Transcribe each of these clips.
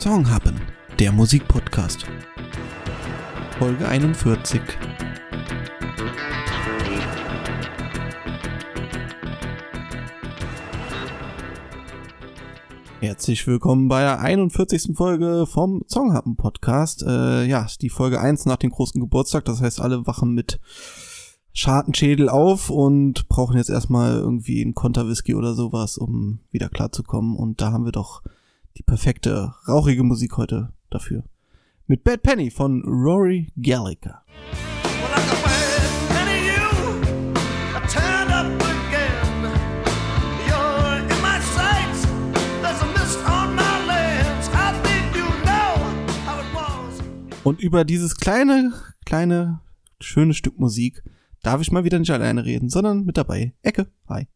Songhappen, der Musikpodcast. Folge 41. Herzlich willkommen bei der 41. Folge vom Songhappen Podcast. Äh, ja, die Folge 1 nach dem großen Geburtstag. Das heißt, alle wachen mit Schartenschädel auf und brauchen jetzt erstmal irgendwie einen Konterwhisky oder sowas, um wieder klarzukommen. Und da haben wir doch die perfekte, rauchige Musik heute dafür. Mit Bad Penny von Rory Gallagher. Und über dieses kleine, kleine, schöne Stück Musik darf ich mal wieder nicht alleine reden, sondern mit dabei. Ecke, hi.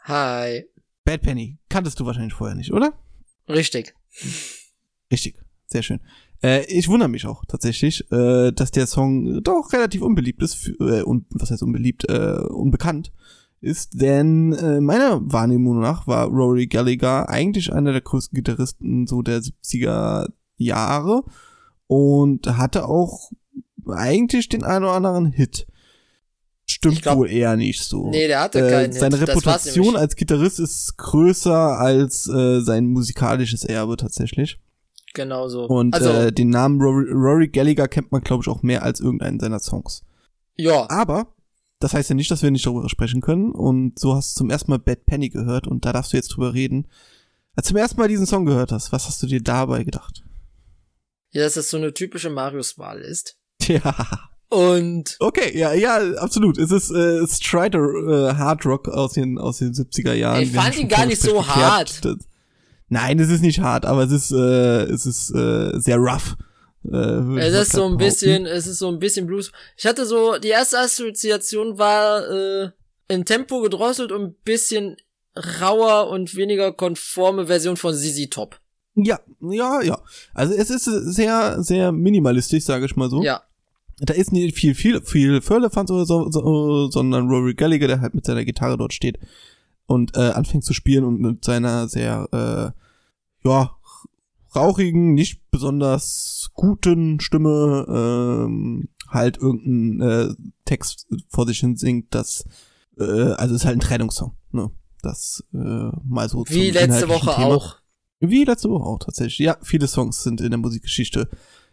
Hi. Bad Penny, kanntest du wahrscheinlich vorher nicht, oder? Richtig. Richtig, sehr schön. Äh, ich wundere mich auch tatsächlich, äh, dass der Song doch relativ unbeliebt ist, für, äh, und was heißt unbeliebt, äh, unbekannt ist, denn äh, meiner Wahrnehmung nach war Rory Gallagher eigentlich einer der größten Gitarristen so der 70er Jahre und hatte auch eigentlich den einen oder anderen Hit. Stimmt glaub- wohl eher nicht so. Nee, der hatte Äh, keinen seine Hit. Reputation als Gitarrist ist größer als äh, sein musikalisches Erbe tatsächlich. Genau so. Und also, äh, den Namen Rory, Rory Gallagher kennt man, glaube ich, auch mehr als irgendeinen seiner Songs. ja. Aber das heißt ja nicht, dass wir nicht darüber sprechen können. Und so hast du zum ersten Mal Bad Penny gehört und da darfst du jetzt drüber reden. Als du zum ersten Mal diesen Song gehört hast, was hast du dir dabei gedacht? ja, dass das so eine typische Marius-Wahl ist. Ja, Und okay, ja, ja, absolut. Es ist äh, Strider äh, Hard Rock aus den aus den 70er Jahren. Ich fand ihn gar nicht so hart. dass- Nein, es ist nicht hart, aber es ist äh, es ist äh, sehr rough. Äh, es ist so ein behaupten. bisschen, es ist so ein bisschen Blues. Ich hatte so, die erste Assoziation war äh, in Tempo gedrosselt und ein bisschen rauer und weniger konforme Version von ZZ Top. Ja, ja, ja. Also es ist sehr, sehr minimalistisch, sage ich mal so. Ja. Da ist nicht viel, viel, viel Firlefanz oder so, so, sondern Rory Gallagher, der halt mit seiner Gitarre dort steht und äh, anfängt zu spielen und mit seiner sehr, äh, ja, rauchigen, nicht besonders guten Stimme ähm, halt irgendeinen äh, Text vor sich hin singt, das, äh, also ist halt ein Trennungssong, ne? Das äh, mal so Wie letzte Woche Thema. auch. Wie letzte Woche auch tatsächlich. Ja, viele Songs sind in der Musikgeschichte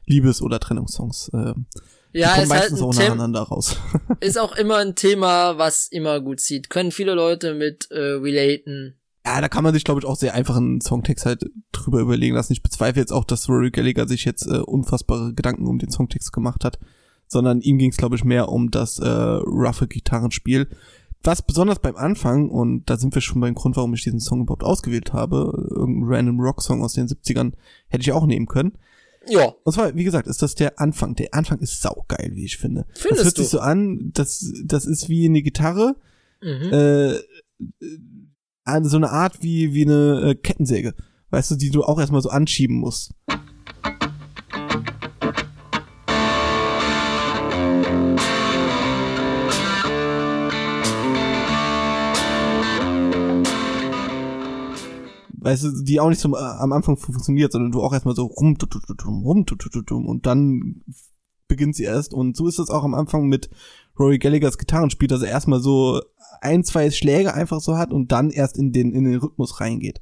Liebes- oder Trennungssongs. Ähm, die Ja, ist halt meistens ein auch Tem nacheinander raus. ist auch immer ein Thema, was immer gut zieht. Können viele Leute mit äh, relaten. ja, da kann man sich, glaube ich, auch sehr einfach einen Songtext halt drüber überlegen lassen. Ich bezweifle jetzt auch, dass Rory Gallagher sich jetzt äh, unfassbare Gedanken um den Songtext gemacht hat, sondern ihm ging es, glaube ich, mehr um das äh, roughe Gitarrenspiel. Was besonders beim Anfang, und da sind wir schon beim Grund, warum ich diesen Song überhaupt ausgewählt habe, irgendein random Rock-Song aus den 70ern hätte ich auch nehmen können. Ja, Und zwar, wie gesagt, ist das der Anfang. Der Anfang ist saugeil, wie ich finde. Findest das hört du? sich so an, das, das ist wie eine Gitarre, mhm. äh, äh, so eine Art wie, wie eine äh, Kettensäge. Weißt du, die du auch erstmal so anschieben musst. Weißt du, die auch nicht so äh, am Anfang funktioniert, sondern du auch erstmal so rum, tu, tu, tu, tu, rum, tu, tu, tu, tu, und dann beginnt sie erst. Und so ist es auch am Anfang mit Rory Gallaghers Gitarrenspiel, dass er erstmal so ein, zwei Schläge einfach so hat und dann erst in den, in den Rhythmus reingeht.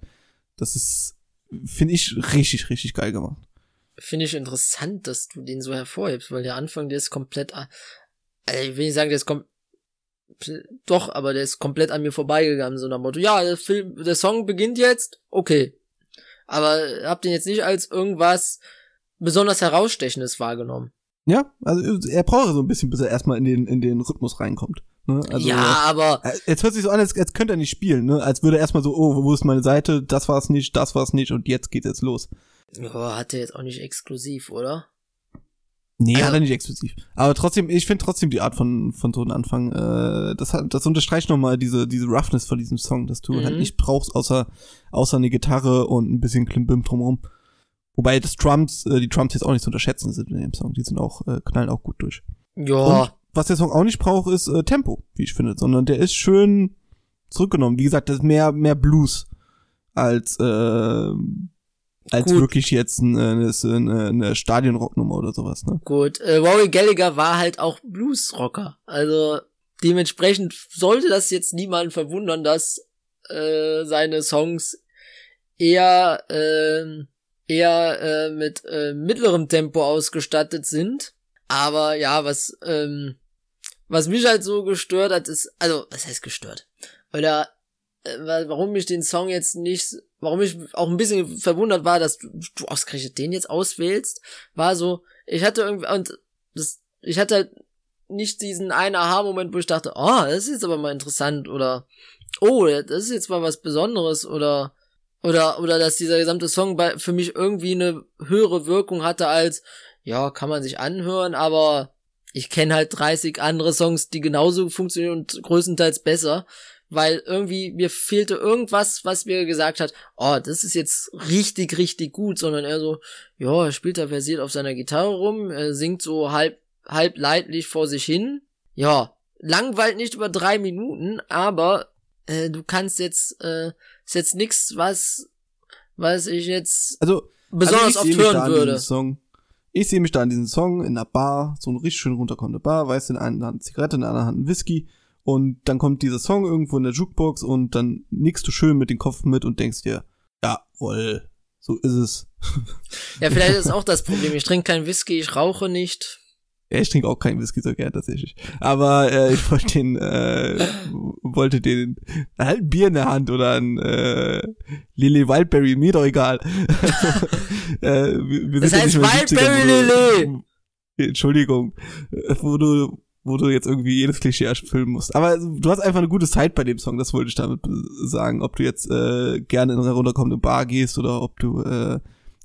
Das ist, finde ich, richtig, richtig geil gemacht. Finde ich interessant, dass du den so hervorhebst, weil der Anfang, der ist komplett, a- also ich will nicht sagen, der ist kom doch, aber der ist komplett an mir vorbeigegangen, so nach dem Motto, ja, der Film, der Song beginnt jetzt, okay. Aber hab den jetzt nicht als irgendwas besonders herausstechendes wahrgenommen. Ja, also er braucht so ein bisschen, bis er erstmal in den, in den Rhythmus reinkommt. Ne? Also, ja, aber äh, Jetzt hört sich so an, als, als könnte er nicht spielen, ne? Als würde er erstmal so, oh, wo ist meine Seite? Das war's nicht, das war's nicht und jetzt geht jetzt los. ja, hat der jetzt auch nicht exklusiv, oder? Nee, Also- hat er nicht exklusiv. Aber trotzdem, ich finde trotzdem die Art von, von so einem Anfang, äh, das hat, das unterstreicht nochmal diese, diese Roughness von diesem Song, dass du Mhm. halt nicht brauchst, außer, außer eine Gitarre und ein bisschen Klimbim drumherum. Wobei das Drums, äh, die Drums jetzt auch nicht zu unterschätzen sind in dem Song. Die sind auch, äh, knallen auch gut durch. Ja, Und was der Song auch nicht braucht, ist äh, Tempo, wie ich finde, sondern der ist schön zurückgenommen. Wie gesagt, das ist mehr, mehr Blues als, äh, als Gut. wirklich jetzt eine, eine, eine Stadionrocknummer oder sowas, ne? Gut, äh, Rory Gallagher war halt auch Bluesrocker. Also dementsprechend sollte das jetzt niemanden verwundern, dass äh, seine Songs eher äh, eher äh, mit äh, mittlerem Tempo ausgestattet sind. Aber ja, was ähm, was mich halt so gestört hat, ist also was heißt gestört? Oder äh, wa- warum ich den Song jetzt nicht, warum ich auch ein bisschen verwundert war, dass du, du ausgerechnet den jetzt auswählst, war so, ich hatte irgendwie, und das, ich hatte nicht diesen einen Aha-Moment, wo ich dachte, oh, das ist jetzt aber mal interessant oder oh, das ist jetzt mal was Besonderes oder oder oder dass dieser gesamte Song bei, für mich irgendwie eine höhere Wirkung hatte als ja, kann man sich anhören, aber ich kenne halt 30 andere Songs, die genauso funktionieren und größtenteils besser, weil irgendwie mir fehlte irgendwas, was mir gesagt hat, oh, das ist jetzt richtig, richtig gut, sondern er so, ja, er spielt da versiert auf seiner Gitarre rum, er singt so halb, halb leidlich vor sich hin. Ja, langweilt nicht über drei Minuten, aber äh, du kannst jetzt, äh, ist jetzt nix, was, was ich jetzt Also, besonders also ich oft hören würde. Ich sehe mich da an diesem Song in einer Bar, so eine richtig schön runterkommende Bar, weißt du, in einer Hand Zigarette, in der anderen Hand ein Whisky und dann kommt dieser Song irgendwo in der Jukebox und dann nickst du schön mit dem Kopf mit und denkst dir, jawohl, so ist es. Ja, vielleicht ist auch das Problem. Ich trinke keinen Whisky, ich rauche nicht. Ja, ich trinke auch keinen Whisky so gern tatsächlich. Aber äh, ich wollte den, äh, wollte den halt ein Bier in der Hand oder ein äh, Lily Wildberry, mir doch egal. äh, wir, wir Das ja heißt 70ern, Wildberry Lily. Entschuldigung, wo du wo du jetzt irgendwie jedes Klischee erfüllen musst. Aber du hast einfach eine gute Zeit bei dem Song, das wollte ich damit sagen. Ob du jetzt äh, gerne in eine runterkommende Bar gehst oder ob du äh,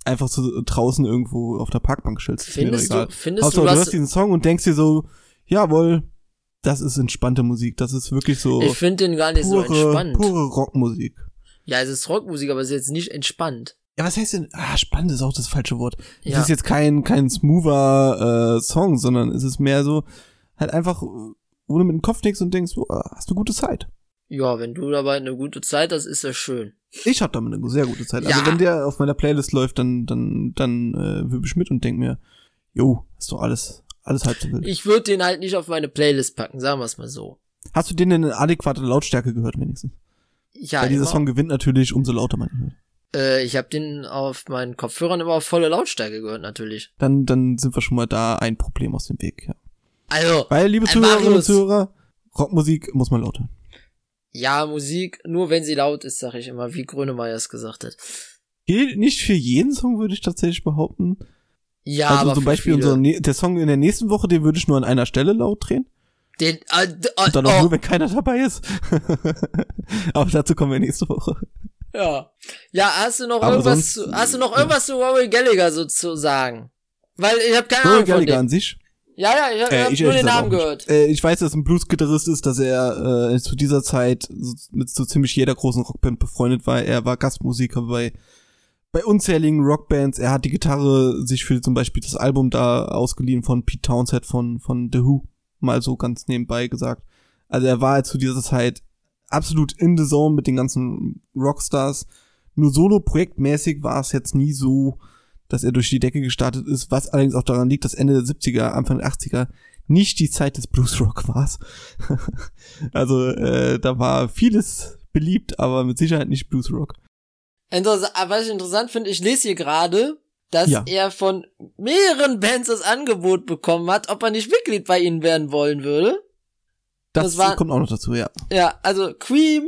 einfach so draußen irgendwo auf der Parkbank chillst. ist mir doch Findest egal. du, findest Hauptsache, du, du hörst diesen Song und denkst dir so, jawohl, das ist entspannte Musik. Das ist wirklich so ich finde den gar nicht pure, so entspannt. pure Rockmusik. Ja, es ist Rockmusik, aber es ist jetzt nicht entspannt. Ja, was heißt denn? Ah, spannend ist auch das falsche Wort. Es Ja. ist jetzt kein, kein smoother äh, Song, sondern es ist mehr so, halt einfach, wo du mit dem Kopf nickst und denkst, oh, hast du gute Zeit. Ja, wenn du dabei eine gute Zeit hast, ist das schön. Ich hab damit eine sehr gute Zeit. Also Ja. wenn der auf meiner Playlist läuft, dann, dann, dann äh, wirbel ich mit und denk mir, jo, ist doch alles, alles halb so wild. Ich würde den halt nicht auf meine Playlist packen, sagen wir es mal so. Hast du den in eine adäquate Lautstärke gehört wenigstens? Ja, Weil dieser immer. Song gewinnt natürlich, umso lauter man ihn hört. Äh, ich habe den auf meinen Kopfhörern immer auf volle Lautstärke gehört, natürlich. Dann, dann sind wir schon mal da ein Problem aus dem Weg. Ja. Also, Weil, liebe Äh, Zuhörerinnen und. Zuhörer, Rockmusik muss man laut hören. ja, Musik, nur wenn sie laut ist, sag ich immer, wie Grönemeyer es gesagt hat. Gilt nicht für jeden Song, würde ich tatsächlich behaupten. Ja, also aber zum Beispiel unser, ne- der Song in der nächsten Woche, den würde ich nur an einer Stelle laut drehen. Den, äh, äh, Und dann auch oh, nur, wenn keiner dabei ist. Aber dazu kommen wir nächste Woche. ja. Ja, hast du noch Aber irgendwas sonst- zu, hast du noch irgendwas zu Rory Gallagher so zu sagen? Weil ich habe keine Rory Ahnung von Gallagher an sich. Ja, ja, ich habe Äh, ich nur ehrlich den Namen gehört. Äh, ich weiß, dass er ein Blues-Gitarrist ist, dass er äh, zu dieser Zeit mit so ziemlich jeder großen Rockband befreundet war. Er war Gastmusiker bei bei unzähligen Rockbands. Er hat die Gitarre sich für zum Beispiel das Album da ausgeliehen von Pete Townsend von von The Who, mal so ganz nebenbei gesagt. Also er war zu dieser Zeit absolut in the zone mit den ganzen Rockstars. Nur solo-projektmäßig war es jetzt nie so, dass er durch die Decke gestartet ist, was allerdings auch daran liegt, dass Ende der 70er, Anfang der 80er nicht die Zeit des Bluesrock war. also äh, da war vieles beliebt, aber mit Sicherheit nicht Bluesrock. Interess was ich interessant finde, ich lese hier gerade, dass Ja. er von mehreren Bands das Angebot bekommen hat, ob er nicht Mitglied bei ihnen werden wollen würde. Das, Das war- kommt auch noch dazu, ja. Ja, also Cream,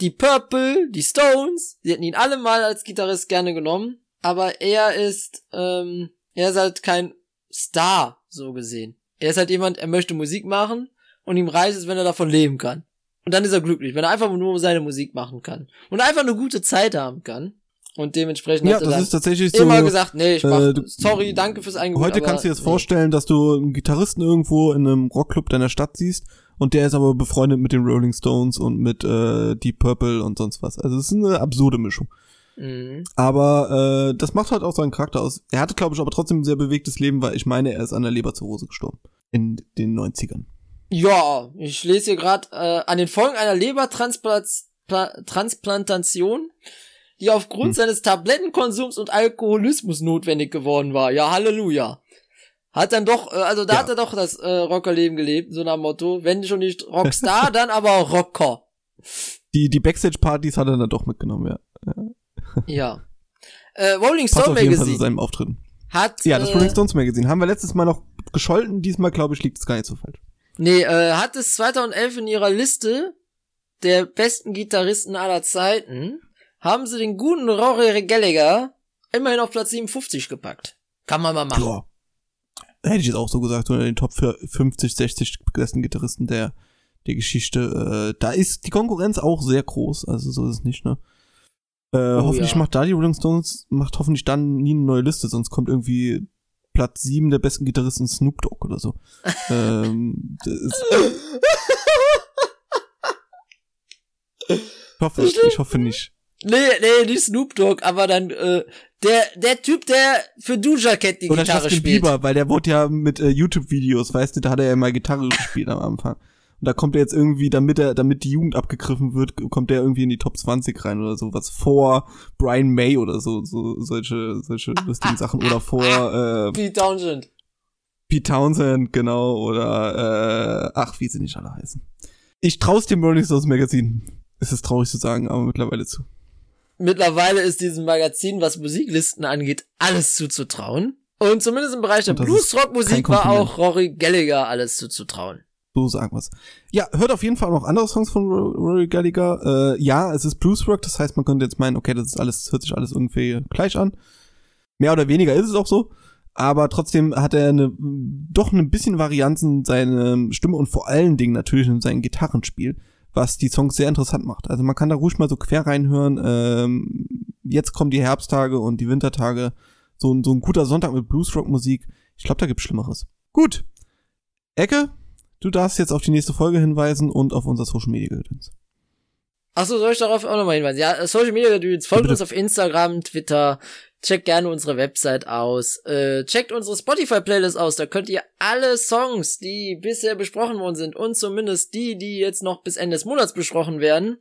die Purple, die Stones, die hätten ihn alle mal als Gitarrist gerne genommen, aber er ist, ähm, er ist halt kein Star, so gesehen. Er ist halt jemand, er möchte Musik machen und ihm reicht es, wenn er davon leben kann. Und dann ist er glücklich, wenn er einfach nur seine Musik machen kann. Und einfach eine gute Zeit haben kann. Und dementsprechend Ja, hat er das dann ist tatsächlich so. immer gesagt, nee, ich mach, äh, du- sorry, danke fürs Angebot. Heute kannst du dir jetzt nee. vorstellen, dass du einen Gitarristen irgendwo in einem Rockclub deiner Stadt siehst und der ist aber befreundet mit den Rolling Stones und mit äh, Deep Purple und sonst was. Also es ist eine absurde Mischung. Mhm. Aber äh, das macht halt auch seinen Charakter aus. Er hatte, glaube ich, aber trotzdem ein sehr bewegtes Leben, weil ich meine, er ist an der Leberzirrhose gestorben. In den 90ern. Ja, ich lese hier gerade äh, an den Folgen einer Lebertransplantation die aufgrund Hm. seines Tablettenkonsums und Alkoholismus notwendig geworden war. Ja, Halleluja. Hat dann doch, äh, also da Ja. hat er doch das äh, Rockerleben gelebt, so nach dem Motto, wenn schon nicht Rockstar, dann aber Rocker. Die, die Backstage-Partys hat er dann doch mitgenommen, ja. Ja. Äh, Rolling Stone jeden Fall zu Magazine seinem Auftreten. hat, Ja, das äh, Rolling Stones Magazine haben wir letztes Mal noch gescholten, diesmal glaube ich liegt es gar nicht so falsch. Nee, äh, hat es 2011 in ihrer Liste der besten Gitarristen aller Zeiten, haben sie den guten Rory Gallagher immerhin auf Platz 57 gepackt. Kann man mal machen. Ja. Hätte ich jetzt auch so gesagt, unter den Top 50, 60 besten Gitarristen der, der Geschichte. Äh, da ist die Konkurrenz auch sehr groß, also so ist es nicht, ne? Äh, hoffentlich Oh ja. macht da die Rolling Stones, macht hoffentlich dann nie eine neue Liste, sonst kommt irgendwie Platz 7 der besten Gitarristen Snoop Dogg oder so. ähm, ich hoffe, ich hoffe nicht. Nee, nee, nicht Snoop Dogg, aber dann äh, der der Typ, der für Doja Cat die Oder Gitarre Justin spielt. Bieber, weil der wurde ja mit äh, YouTube-Videos, weißt du, da hat er ja mal Gitarre gespielt am Anfang. Und da kommt er jetzt irgendwie, damit er, damit die Jugend abgegriffen wird, kommt er irgendwie in die Top 20 rein oder sowas. Vor Brian May oder so, so solche, solche lustigen Sachen. Oder vor äh, Pete Townshend. Pete Townsend, genau, oder äh, ach, wie sie nicht alle heißen. Ich trau's dem Rolling Stones Magazin. Es ist traurig zu sagen, aber mittlerweile zu. Mittlerweile ist diesem Magazin, was Musiklisten angeht, alles zuzutrauen. Und zumindest im Bereich der Blues-Rock-Musik war auch Rory Gallagher alles zuzutrauen. So sagen wir's. Ja, hört auf jeden Fall noch andere Songs von Ro- Rory Gallagher. Äh, ja, es ist Bluesrock, das heißt, man könnte jetzt meinen, okay, das ist alles, hört sich alles irgendwie gleich an. Mehr oder weniger ist es auch so. Aber trotzdem hat er eine, doch ein bisschen Varianzen in seine Stimme und vor allen Dingen natürlich in sein Gitarrenspiel, was die Songs sehr interessant macht. Also man kann da ruhig mal so quer reinhören. Ähm, jetzt kommen die Herbsttage und die Wintertage. So, ein- so ein guter Sonntag mit Bluesrock-Musik. Ich glaube, da gibt's Schlimmeres. Gut. Ecke, du darfst jetzt auf die nächste Folge hinweisen und auf unser Social Media Gedöns. Achso, soll ich darauf auch nochmal hinweisen? Ja, Social Media Gedöns, folgt bitte. uns auf Instagram, Twitter, checkt gerne unsere Website aus, äh, checkt unsere Spotify-Playlist aus, da könnt ihr alle Songs, die bisher besprochen worden sind und zumindest die, die jetzt noch bis Ende des Monats besprochen werden,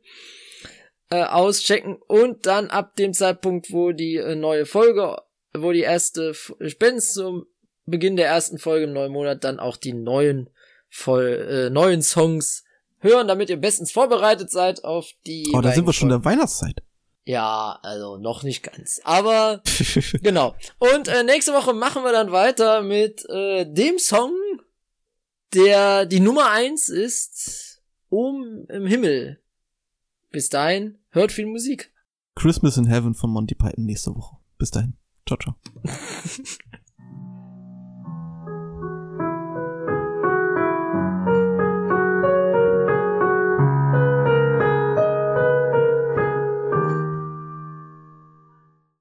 äh, auschecken und dann ab dem Zeitpunkt, wo die äh, neue Folge, wo die erste, F- spätestens zum Beginn der ersten Folge im neuen Monat dann auch die neuen, voll, äh, neuen Songs hören, damit ihr bestens vorbereitet seid auf die. Oh, da sind wir schon in der Weihnachtszeit. Ja, also noch nicht ganz. Aber genau. Und äh, nächste Woche machen wir dann weiter mit äh, dem Song, der die Nummer eins ist, um im Himmel. Bis dahin, hört viel Musik. Christmas in Heaven von Monty Python nächste Woche. Bis dahin. Ciao, ciao.